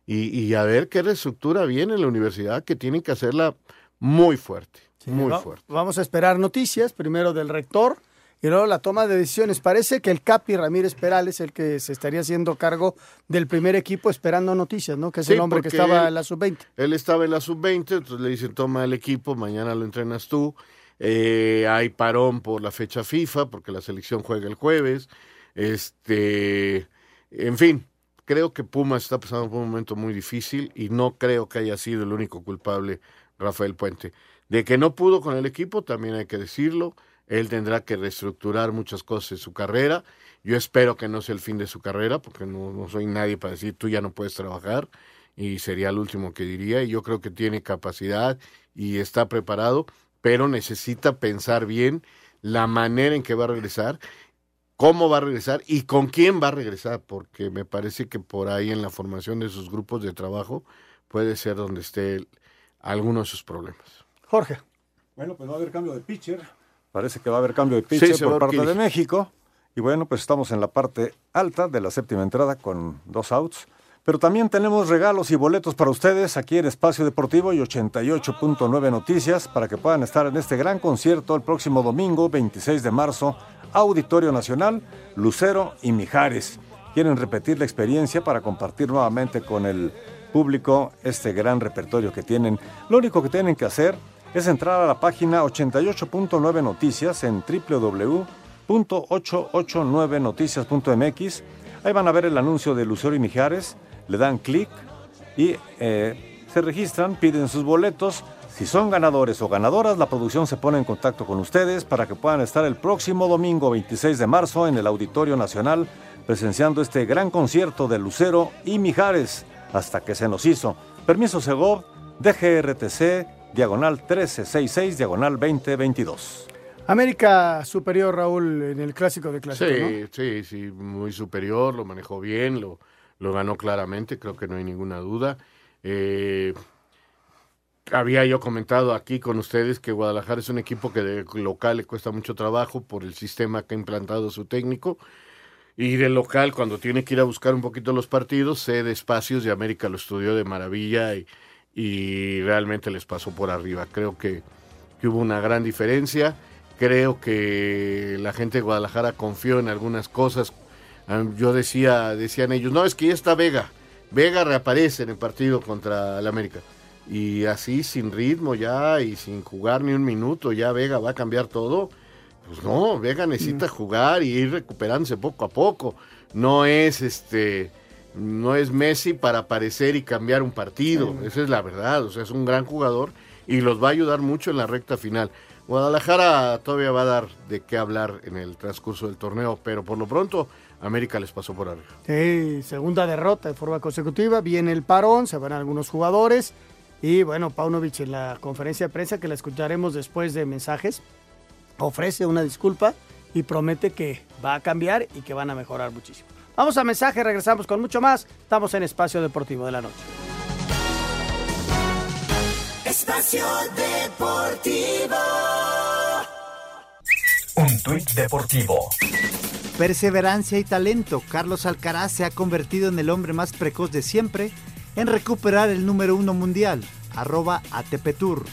Y, y a ver qué reestructura viene en la universidad, que tienen que hacerla muy fuerte, muy Va- fuerte. Vamos a esperar noticias, primero del rector y luego la toma de decisiones. Parece que el Capi Ramírez Peral es el que se estaría haciendo cargo del primer equipo esperando noticias, ¿no? Que es Sí, el hombre que estaba él- en la sub-20. Él estaba en la sub-20, entonces le dicen toma el equipo, mañana lo entrenas tú. Eh, hay parón por la fecha FIFA, porque la selección juega el jueves. Este, en fin, creo que Pumas está pasando por un momento muy difícil y no creo que haya sido el único culpable Rafael Puente. De que no pudo con el equipo, también hay que decirlo. Él tendrá que reestructurar muchas cosas en su carrera. Yo espero que no sea el fin de su carrera, porque no, no soy nadie para decir tú ya no puedes trabajar y sería el último que diría. Y yo creo que tiene capacidad y está preparado, pero necesita pensar bien la manera en que va a regresar, cómo va a regresar y con quién va a regresar, porque me parece que por ahí en la formación de sus grupos de trabajo puede ser donde esté alguno de sus problemas. Jorge. Bueno, pues va a haber cambio de pitcher. Parece que va a haber cambio de pitcher Sí, por parte de México. Y bueno, pues estamos en la parte alta de la séptima entrada con dos outs. Pero también tenemos regalos y boletos para ustedes aquí en Espacio Deportivo y 88.9 Noticias para que puedan estar en este gran concierto el próximo domingo 26 de marzo, Auditorio Nacional, Lucero y Mijares. Quieren repetir la experiencia para compartir nuevamente con el público este gran repertorio que tienen. Lo único que tienen que hacer es entrar a la página 88.9 Noticias en www.889noticias.mx. Ahí van a ver el anuncio de Lucero y Mijares, le dan clic y eh, se registran, piden sus boletos. Si son ganadores o ganadoras, la producción se pone en contacto con ustedes para que puedan estar el próximo domingo 26 de marzo en el Auditorio Nacional presenciando este gran concierto de Lucero y Mijares hasta que se nos hizo. Permiso Segov, DGRTC, diagonal 1366, diagonal 2022. América superior, Raúl, en el clásico de clásico, Sí, ¿no? sí, sí, muy superior, lo manejó bien, lo, lo ganó claramente, creo que no hay ninguna duda. Eh, había yo comentado aquí con ustedes que Guadalajara es un equipo que de local le cuesta mucho trabajo por el sistema que ha implantado su técnico. Y de local, cuando tiene que ir a buscar un poquito los partidos, cede espacios y América lo estudió de maravilla y, y realmente les pasó por arriba. Creo que, que hubo una gran diferencia. Creo que la gente de Guadalajara confió en algunas cosas. Yo decía, decían ellos, no, es que ya está Vega. Vega reaparece en el partido contra el América. Y así, sin ritmo ya y sin jugar ni un minuto, ya Vega va a cambiar todo. Pues no, Vega necesita jugar y ir recuperándose poco a poco. No es este, no es Messi para aparecer y cambiar un partido. Esa es la verdad. O sea, es un gran jugador y los va a ayudar mucho en la recta final. Guadalajara todavía va a dar de qué hablar en el transcurso del torneo, pero por lo pronto América les pasó por arriba. Sí, segunda derrota de forma consecutiva. Viene el parón, se van algunos jugadores. Y bueno, Paunovic en la conferencia de prensa, que la escucharemos después de mensajes, ofrece una disculpa y promete que va a cambiar y que van a mejorar muchísimo. Vamos a mensaje, regresamos con mucho más. Estamos en Espacio Deportivo de la Noche. Espacio Deportivo. Un tuit deportivo. Perseverancia y talento. Carlos Alcaraz se ha convertido en el hombre más precoz de siempre en recuperar el número uno mundial. Arroba ATP Tour.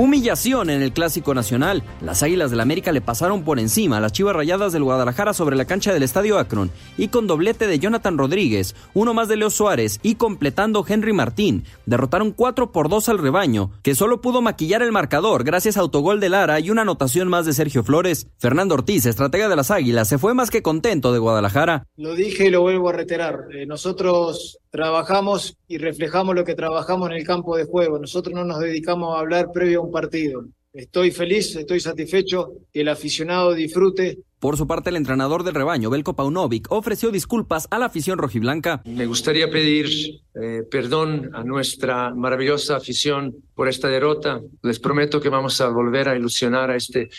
Humillación en el Clásico Nacional. Las Águilas del América le pasaron por encima a las Chivas Rayadas del Guadalajara sobre la cancha del Estadio Akron y con doblete de Jonathan Rodríguez, uno más de Leo Suárez y completando Henry Martín, derrotaron 4 por 2 al rebaño, que solo pudo maquillar el marcador gracias a autogol de Lara y una anotación más de Sergio Flores. Fernando Ortiz, estratega de las Águilas, se fue más que contento de Guadalajara. Lo dije y lo vuelvo a reiterar. Eh, nosotros trabajamos y reflejamos lo que trabajamos en el campo de juego. Nosotros no nos dedicamos a hablar previo a un partido. Estoy feliz, estoy satisfecho que el aficionado disfrute. Por su parte, el entrenador del rebaño, Belko Paunovic, ofreció disculpas a la afición rojiblanca. Me gustaría pedir eh, perdón a nuestra maravillosa afición por esta derrota. Les prometo que vamos a volver a ilusionar a este,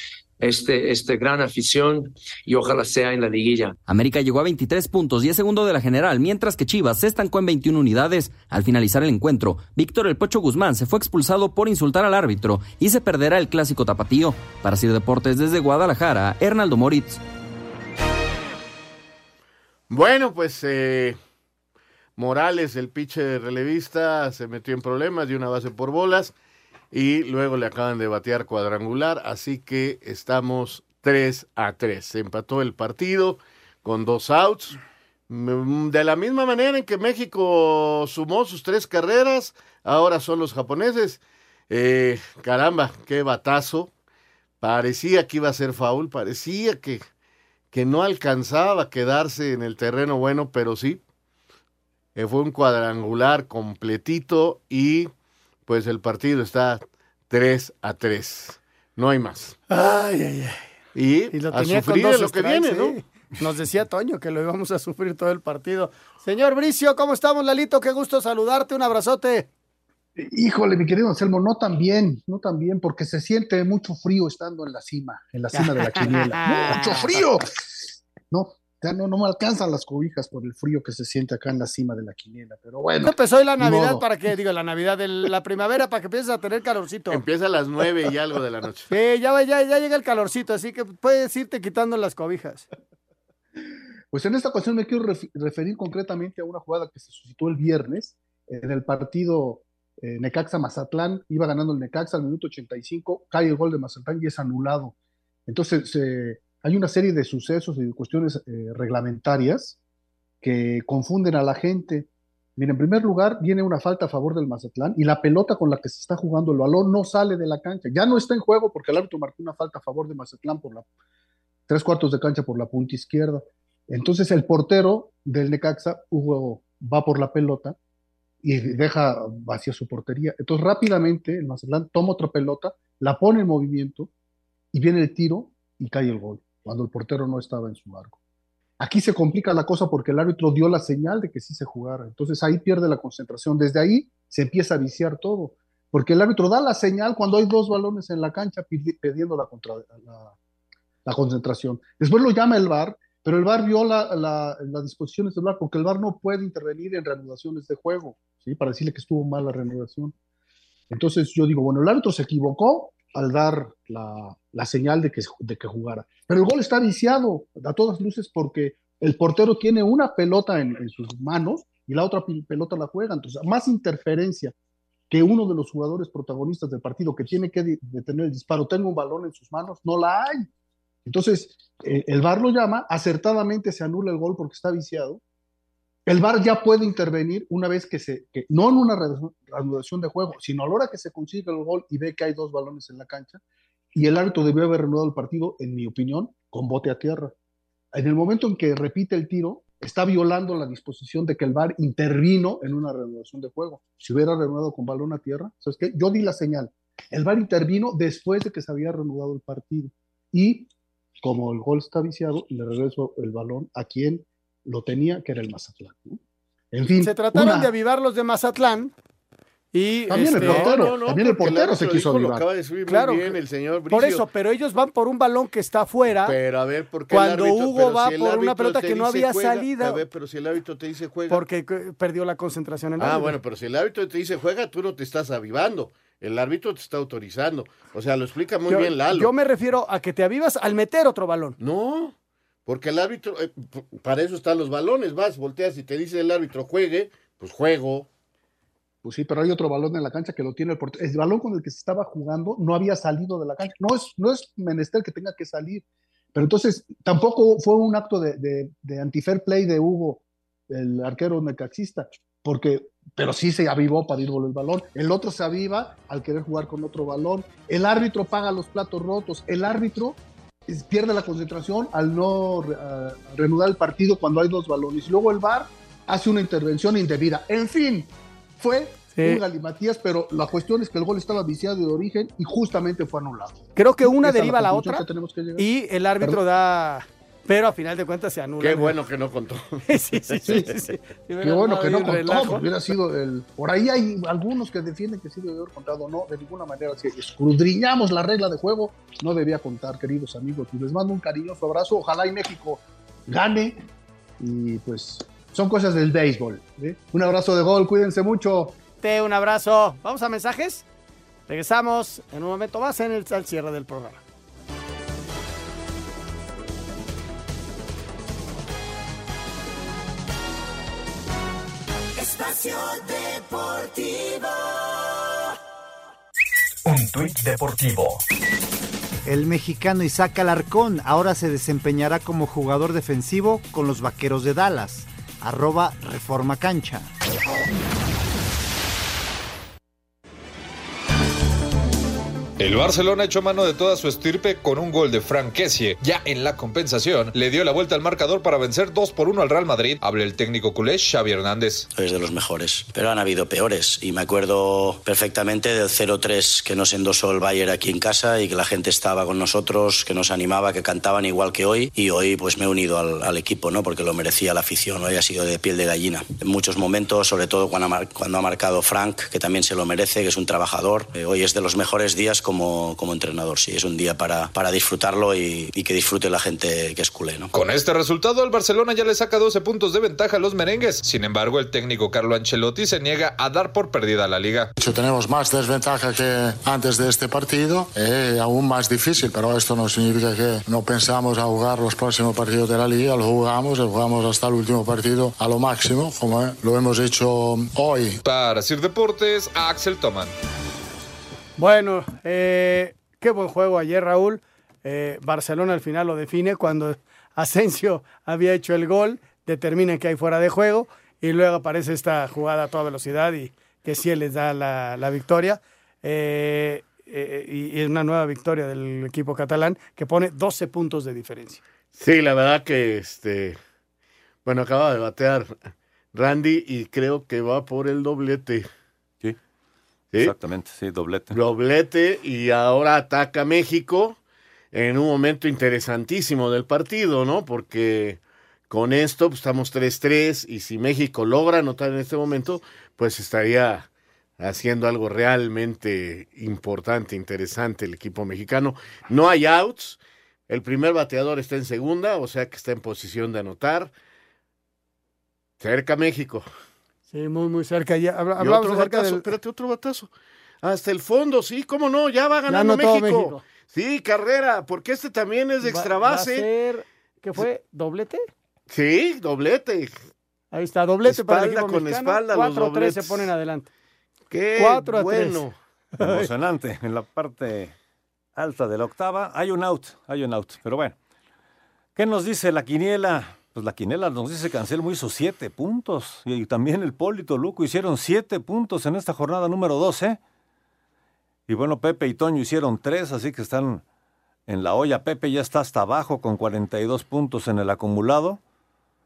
este, este gran afición y ojalá sea en la liguilla. América llegó a 23 puntos y es segundo de la general, mientras que Chivas se estancó en 21 unidades. Al finalizar el encuentro, Víctor El Pocho Guzmán se fue expulsado por insultar al árbitro y se perderá el clásico tapatío. Para Sir Deportes desde Guadalajara, Hernaldo Moritz. Bueno, pues eh, Morales, el pitcher relevista, se metió en problemas de una base por bolas y luego le acaban de batear cuadrangular, así que estamos 3 a 3. Se empató el partido con dos outs. Mm, De la misma manera en que México sumó sus tres carreras, ahora son los japoneses. Eh, caramba, qué batazo parecía que iba a ser foul, parecía que, que no alcanzaba a quedarse en el terreno bueno, pero sí, eh, fue un cuadrangular completito y pues el partido está 3 a 3. No hay más. Ay, ay, ay. Y, lo a tenía con dos lo que strikes, viene, ¿no? ¿eh? Nos decía Toño que lo íbamos a sufrir todo el partido. Señor Bricio, ¿cómo estamos, Lalito? Qué gusto saludarte, un abrazote. Híjole, mi querido Anselmo, no tan bien, no tan bien, porque se siente mucho frío estando en la cima, en la cima de la quiniela. ¡Mucho frío! No, ya no, no me alcanzan las cobijas por el frío que se siente acá en la cima de la quiniela, pero bueno. Empezó hoy la Navidad modo. para que, digo, la Navidad, de la primavera para que empieces a tener calorcito. Empieza a las 9 y algo de la noche. Sí, ya, va- ya, ya llega el calorcito, así que puedes irte quitando las cobijas. Pues en esta ocasión me quiero ref- referir concretamente a una jugada que se suscitó el viernes en el partido eh, Necaxa-Mazatlán. Iba ganando el Necaxa al minuto 85, cae el gol de Mazatlán y es anulado. Entonces, eh, hay una serie de sucesos y de cuestiones eh, reglamentarias que confunden a la gente. Mira, en primer lugar, viene una falta a favor del Mazatlán y la pelota con la que se está jugando el balón no sale de la cancha. Ya no está en juego porque el árbitro marcó una falta a favor de Mazatlán por la tres cuartos de cancha por la punta izquierda. Entonces el portero del Necaxa, Hugo, va por la pelota y deja vacía su portería. Entonces rápidamente el Mazatlán toma otra pelota, la pone en movimiento y viene el tiro y cae el gol, cuando el portero no estaba en su arco. Aquí se complica la cosa porque el árbitro dio la señal de que sí se jugara. Entonces ahí pierde la concentración. Desde ahí se empieza a viciar todo. Porque el árbitro da la señal cuando hay dos balones en la cancha pidi- pidiendo la, concentración. Después lo llama el VAR, pero el VAR vio la- la- las disposiciones del VAR porque el VAR no puede intervenir en reanudaciones de juego, ¿sí? Para decirle que estuvo mal la reanudación. Entonces yo digo, bueno, el árbitro se equivocó al dar la, la señal de que, de que jugara. Pero el gol está viciado a todas luces porque el portero tiene una pelota en, sus manos y la otra pelota la juega. Entonces, más interferencia que uno de los jugadores protagonistas del partido que tiene que de- detener el disparo tenga un balón en sus manos, no la hay. Entonces, eh, el VAR lo llama, acertadamente se anula el gol porque está viciado. El VAR ya puede intervenir una vez que se, que, no en una reanudación- de juego, sino a la hora que se consigue el gol y ve que hay dos balones en la cancha. Y el árbitro debió haber reanudado el partido, en mi opinión, con bote a tierra. En el momento en que repite el tiro, está violando la disposición de que el VAR intervino en una reanudación de juego. Si hubiera reanudado con balón a tierra, ¿sabes qué? Yo di la señal. El VAR intervino después de que se había reanudado el partido. Y como el gol está viciado, le regreso el balón a quien lo tenía, que era el Mazatlán. ¿no? En fin, Se trataron una- de avivar los de Mazatlán y También el este, portero, también el portero se árbitro quiso lo avivar. acaba de subir muy Claro, bien el señor Por eso, pero ellos van por un balón que está afuera. Pero a ver, ¿por qué el Cuando árbitro- Hugo va si por una árbitro pelota que no había juega, salido. A ver, pero si el árbitro te dice juega. Porque eh, perdió la concentración en Ah, bueno, pero si el árbitro te dice juega, tú no te estás avivando. El árbitro te está autorizando. O sea, lo explica muy yo, bien Lalo. yo me refiero a que te avivas al meter otro balón. No, porque el árbitro, eh, para eso están los balones. Vas, volteas y te dice el árbitro juegue, pues juego. Pues sí, pero hay otro balón en la cancha que lo tiene el portero. El balón con el que se estaba jugando no había salido de la cancha. No es, no es menester que tenga que salir. Pero entonces tampoco fue un acto de, de, anti-fair play de Hugo, el arquero necaxista, porque, pero sí se avivó para ir el balón. El otro se aviva al querer jugar con otro balón. El árbitro paga los platos rotos. El árbitro pierde la concentración al no re- a- reanudar el partido cuando hay dos balones. Y luego el VAR hace una intervención indebida. En fin, fue Sí. un galimatías, pero la cuestión es que el gol estaba viciado de origen y justamente fue anulado. Creo que una Esa deriva a la otra que que y el árbitro Perdón. da. Pero a final de cuentas se anula. Qué bueno que no contó. sí, sí, sí. sí, sí. Si Qué bueno que no contó, hubiera sido el... Por ahí hay algunos que defienden que sí debió haber contado, no, de ninguna manera. Si escudriñamos la regla de juego, no debía contar, queridos amigos. Y les mando un cariñoso abrazo. Ojalá y México gane. Y pues son cosas del béisbol. ¿eh? Un abrazo de gol, cuídense mucho. Te un abrazo. Vamos a mensajes. Regresamos en un momento más en el al cierre del programa. Espacio Deportivo. Un tuit deportivo. El mexicano Isaac Alarcón ahora se desempeñará como jugador defensivo con los Vaqueros de Dallas. Arroba Reforma Cancha. El Barcelona echó mano de toda su estirpe con un gol de Frank Kessie. Ya en la compensación, le dio la vuelta al marcador para vencer 2 por 1 al Real Madrid. Habla el técnico culé Xavi Hernández. Es de los mejores, pero han habido peores. Y me acuerdo perfectamente del 0-3 que nos endosó el Bayern aquí en casa y que la gente estaba con nosotros, que nos animaba, que cantaban igual que hoy. Y hoy pues me he unido al, al equipo, ¿no? Porque lo merecía la afición, hoy ha sido de piel de gallina. En muchos momentos, sobre todo cuando ha, mar- cuando ha marcado Frank, que también se lo merece, que es un trabajador. Eh, hoy es de los mejores días como, como entrenador, sí. Es un día para, para disfrutarlo y, y que disfrute la gente que es culé, ¿no? Con este resultado, el Barcelona ya le saca 12 puntos de ventaja a los merengues. Sin embargo, el técnico Carlo Ancelotti se niega a dar por perdida la liga. hecho, tenemos más desventaja que antes de este partido, eh, aún más difícil, pero esto no significa que no pensamos a jugar los próximos partidos de la liga, lo jugamos, lo jugamos hasta el último partido a lo máximo, como eh, lo hemos hecho hoy. Para Sir Deportes, Axel Toman. Bueno, eh, qué buen juego ayer, Raúl. Eh, Barcelona al final lo define cuando Asensio había hecho el gol, determina que hay fuera de juego y luego aparece esta jugada a toda velocidad y que sí les da la, la victoria. Eh, eh, y, es una nueva victoria del equipo catalán que pone 12 puntos de diferencia. Sí, la verdad que este. Bueno, acaba de batear Randy y creo que va por el doblete. Exactamente, sí, doblete. Doblete y ahora ataca México en un momento interesantísimo del partido, ¿no? Porque con esto pues, estamos 3-3 y si México logra anotar en este momento, pues estaría haciendo algo realmente importante, interesante el equipo mexicano. No hay outs, el primer bateador está en segunda, o sea que está en posición de anotar. Cerca México. Sí, muy, muy cerca. Ya, hablamos otro acerca batazo, del- espérate, otro batazo. Hasta el fondo, sí, cómo no, ya va ganando México. México. Sí, carrera, porque este también es de Va- extra va a base. ser- ¿Qué fue? ¿Doblete? Sí, doblete. Ahí está, doblete para el Espalda equipo con mexicano. espalda, los 4-3 se ponen adelante. Qué 4 a 3. bueno. Emocionante. En la parte alta de la octava hay un out, hay un out. Pero bueno, ¿qué nos dice la quiniela? Pues la quiniela nos dice que Anselmo hizo siete puntos y también el Polito Luco hicieron siete puntos en esta jornada número 12. Y bueno, Pepe y Toño hicieron tres, así que están en la olla. Pepe ya está hasta abajo con 42 puntos en el acumulado.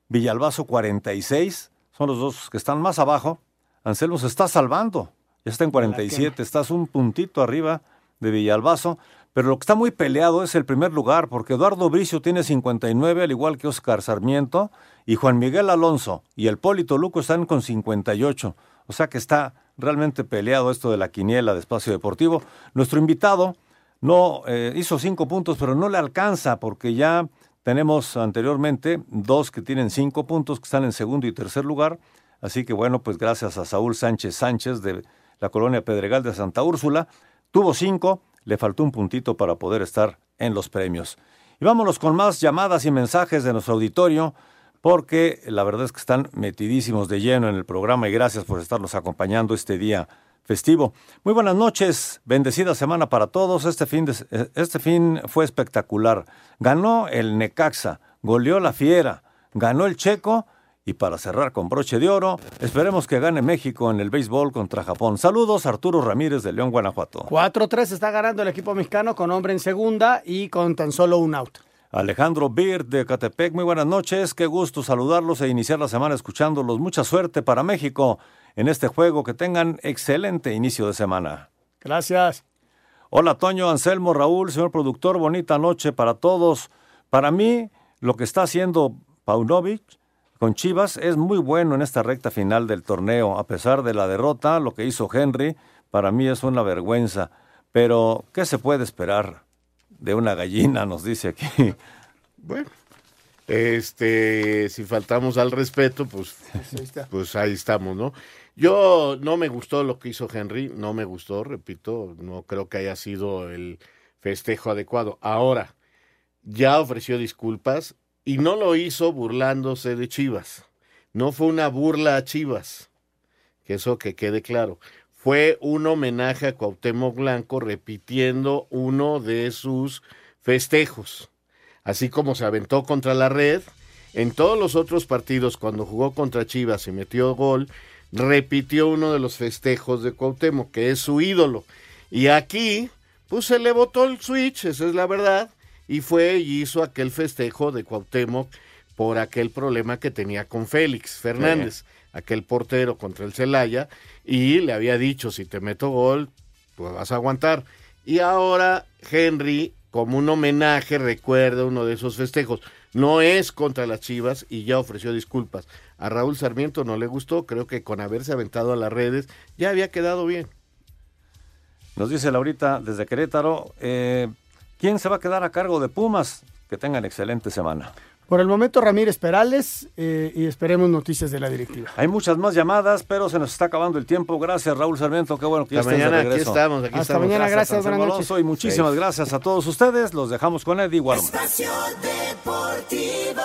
Villalbazo 46, son los dos que están más abajo. Anselmo se está salvando, ya está en 47, estás un puntito arriba de Villalbazo, pero lo que está muy peleado es el primer lugar, porque Eduardo Bricio tiene 59, al igual que Oscar Sarmiento, y Juan Miguel Alonso y el Polito Luco están con 58, o sea que está realmente peleado esto de la quiniela de espacio deportivo. Nuestro invitado no eh, hizo cinco puntos, pero no le alcanza porque ya tenemos anteriormente dos que tienen cinco puntos, que están en segundo y tercer lugar. Así que bueno, pues gracias a Saúl Sánchez Sánchez de la colonia Pedregal de Santa Úrsula, tuvo cinco, le faltó un puntito para poder estar en los premios. Y vámonos con más llamadas y mensajes de nuestro auditorio, porque la verdad es que están metidísimos de lleno en el programa y gracias por estarnos acompañando este día festivo. Muy buenas noches, bendecida semana para todos. Este fin, de- este fin fue espectacular. Ganó el Necaxa, goleó la Fiera, ganó el Checo y para cerrar con broche de oro, esperemos que gane México en el béisbol contra Japón. Saludos, Arturo Ramírez de León, Guanajuato. 4-3 está ganando el equipo mexicano con hombre en segunda y con tan solo un out. Alejandro Beer de Catepec, muy buenas noches, qué gusto saludarlos e iniciar la semana escuchándolos. Mucha suerte para México en este juego, que tengan excelente inicio de semana. Gracias. Hola Toño, Anselmo, Raúl, señor productor, bonita noche para todos. Para mí, lo que está haciendo Paunovic con Chivas es muy bueno en esta recta final del torneo. A pesar de la derrota, lo que hizo Henry, para mí es una vergüenza. Pero, ¿qué se puede esperar de una gallina? Nos dice aquí. Bueno, este, si faltamos al respeto, pues, pues ahí estamos, ¿no? Yo no me gustó lo que hizo Henry, no me gustó, repito, no creo que haya sido el festejo adecuado. Ahora, ya ofreció disculpas y no lo hizo burlándose de Chivas. No fue una burla a Chivas, que eso que quede claro. Fue un homenaje a Cuauhtémoc Blanco repitiendo uno de sus festejos. Así como se aventó contra la red, en todos los otros partidos cuando jugó contra Chivas y metió gol, repitió uno de los festejos de Cuauhtémoc, que es su ídolo. Y aquí, pues se le botó el switch, esa es la verdad, y fue y hizo aquel festejo de Cuauhtémoc por aquel problema que tenía con Félix Fernández, aquel portero contra el Celaya, y le había dicho, si te meto gol, pues vas a aguantar. Y ahora Henry, como un homenaje, recuerda uno de esos festejos. No es contra las Chivas y ya ofreció disculpas. A Raúl Sarmiento no le gustó, creo que con haberse aventado a las redes ya había quedado bien. Nos dice Laurita desde Querétaro, eh, ¿quién se va a quedar a cargo de Pumas? Que tengan excelente semana. Por el momento Ramírez Perales eh, y esperemos noticias de la directiva. Hay muchas más llamadas, pero se nos está acabando el tiempo. Gracias, Raúl Sarmiento. Qué bueno que ya Hasta de mañana, aquí estamos, aquí Hasta estamos. mañana, gracias, Anselmo buenas noches. Y muchísimas Sí. gracias a todos ustedes. Los dejamos con Eddie Warman. Espacio Deportivo.